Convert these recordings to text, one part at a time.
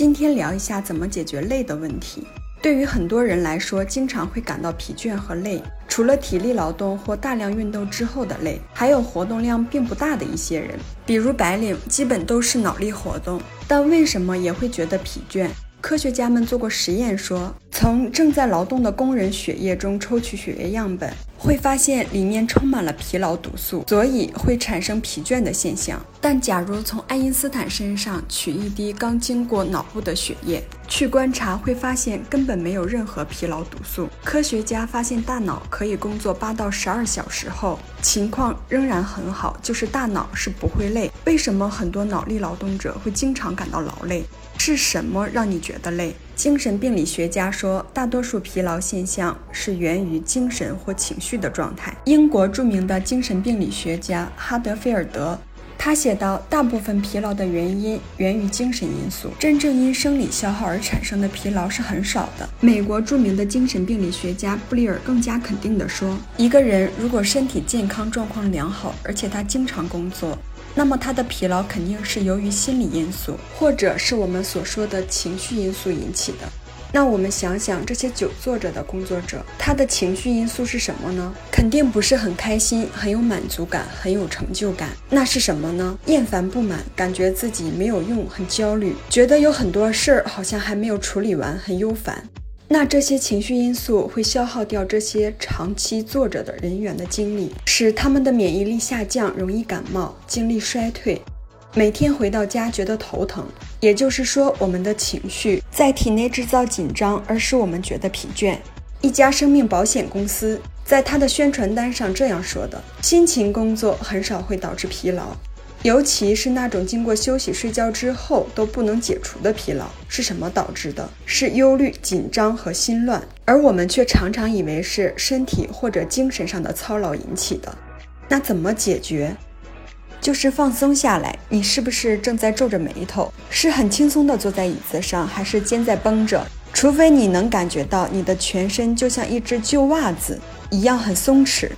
今天聊一下怎么解决累的问题。对于很多人来说，经常会感到疲倦和累。除了体力劳动或大量运动之后的累，还有活动量并不大的一些人，比如白领，基本都是脑力活动，但为什么也会觉得疲倦？科学家们做过实验，说从正在劳动的工人血液中抽取血液样本，会发现里面充满了疲劳毒素，所以会产生疲倦的现象。但假如从爱因斯坦身上取一滴刚经过脑部的血液去观察，会发现根本没有任何疲劳毒素。科学家发现，大脑可以工作八到十二小时后，情况仍然很好，就是大脑是不会累。为什么很多脑力劳动者会经常感到劳累？是什么让你觉得累？精神病理学家说，大多数疲劳现象是源于精神或情绪的状态。英国著名的精神病理学家哈德菲尔德，他写道，大部分疲劳的原因源于精神因素，真正因生理消耗而产生的疲劳是很少的。美国著名的精神病理学家布利尔更加肯定地说，一个人如果身体健康状况良好，而且他经常工作。那么他的疲劳肯定是由于心理因素，或者是我们所说的情绪因素引起的。那我们想想，这些久坐着的工作者，他的情绪因素是什么呢？肯定不是很开心、很有满足感、很有成就感。那是什么呢？厌烦、不满，感觉自己没有用，很焦虑，觉得有很多事儿好像还没有处理完，很忧烦。那这些情绪因素会消耗掉这些长期坐着的人员的精力，使他们的免疫力下降，容易感冒，精力衰退，每天回到家觉得头疼。也就是说，我们的情绪在体内制造紧张，而使我们觉得疲倦。一家生命保险公司在它的宣传单上这样说的：辛勤工作很少会导致疲劳。尤其是那种经过休息、睡觉之后都不能解除的疲劳，是什么导致的？是忧虑、紧张和心乱，而我们却常常以为是身体或者精神上的操劳引起的。那怎么解决？就是放松下来。你是不是正在皱着眉头？是很轻松地坐在椅子上，还是肩在绷着？除非你能感觉到你的全身就像一只旧袜子一样很松弛。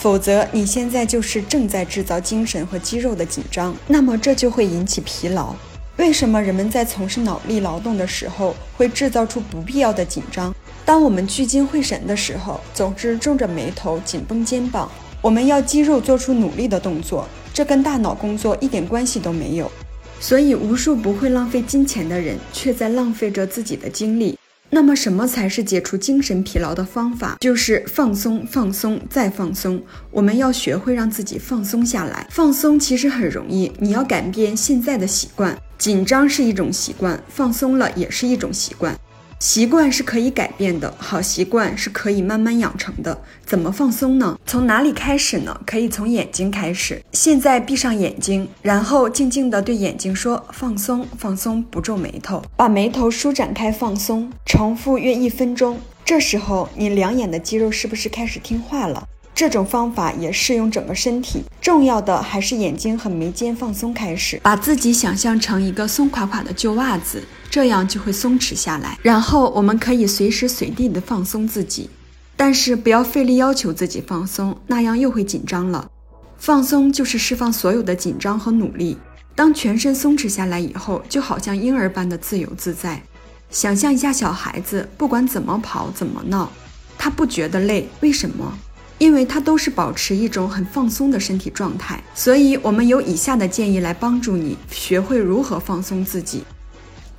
否则，你现在就是正在制造精神和肌肉的紧张，那么这就会引起疲劳。为什么人们在从事脑力劳动的时候会制造出不必要的紧张？当我们聚精会神的时候，总是皱着眉头、紧绷肩膀。我们要肌肉做出努力的动作，这跟大脑工作一点关系都没有。所以，无数不会浪费金钱的人，却在浪费着自己的精力。那么，什么才是解除精神疲劳的方法？就是放松、放松再放松。我们要学会让自己放松下来。放松其实很容易，你要改变现在的习惯。紧张是一种习惯，放松了也是一种习惯。习惯是可以改变的，好习惯是可以慢慢养成的。怎么放松呢？从哪里开始呢？可以从眼睛开始。现在闭上眼睛，然后静静地对眼睛说：“放松，放松，不皱眉头，把眉头舒展开，放松。”重复约一分钟。这时候，你两眼的肌肉是不是开始听话了？这种方法也适用整个身体，重要的还是眼睛和眉间放松开始，把自己想象成一个松垮垮的旧袜子，这样就会松弛下来。然后我们可以随时随地的放松自己，但是不要费力要求自己放松，那样又会紧张了。放松就是释放所有的紧张和努力。当全身松弛下来以后，就好像婴儿般的自由自在。想象一下小孩子，不管怎么跑怎么闹，他不觉得累，为什么？因为他都是保持一种很放松的身体状态，所以我们有以下的建议来帮助你学会如何放松自己。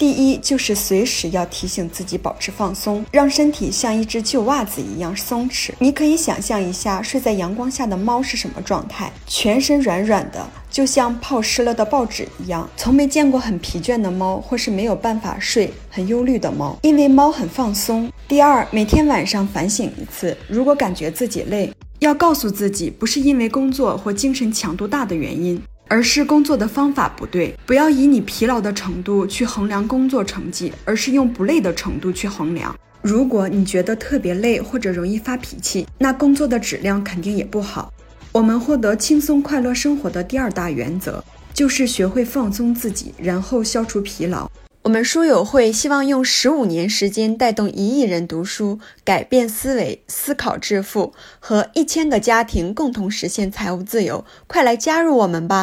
第一，就是随时要提醒自己保持放松，让身体像一只旧袜子一样松弛。你可以想象一下，睡在阳光下的猫是什么状态？全身软软的，就像泡湿了的报纸一样。从没见过很疲倦的猫，或是没有办法睡、很忧虑的猫，因为猫很放松。第二，每天晚上反省一次，如果感觉自己累，要告诉自己，不是因为工作或精神强度大的原因。而是工作的方法不对，不要以你疲劳的程度去衡量工作成绩，而是用不累的程度去衡量。如果你觉得特别累或者容易发脾气，那工作的质量肯定也不好。我们获得轻松快乐生活的第二大原则，就是学会放松自己，然后消除疲劳。我们书友会希望用十五年时间带动一亿人读书，改变思维，思考致富，和一千个家庭共同实现财务自由。快来加入我们吧！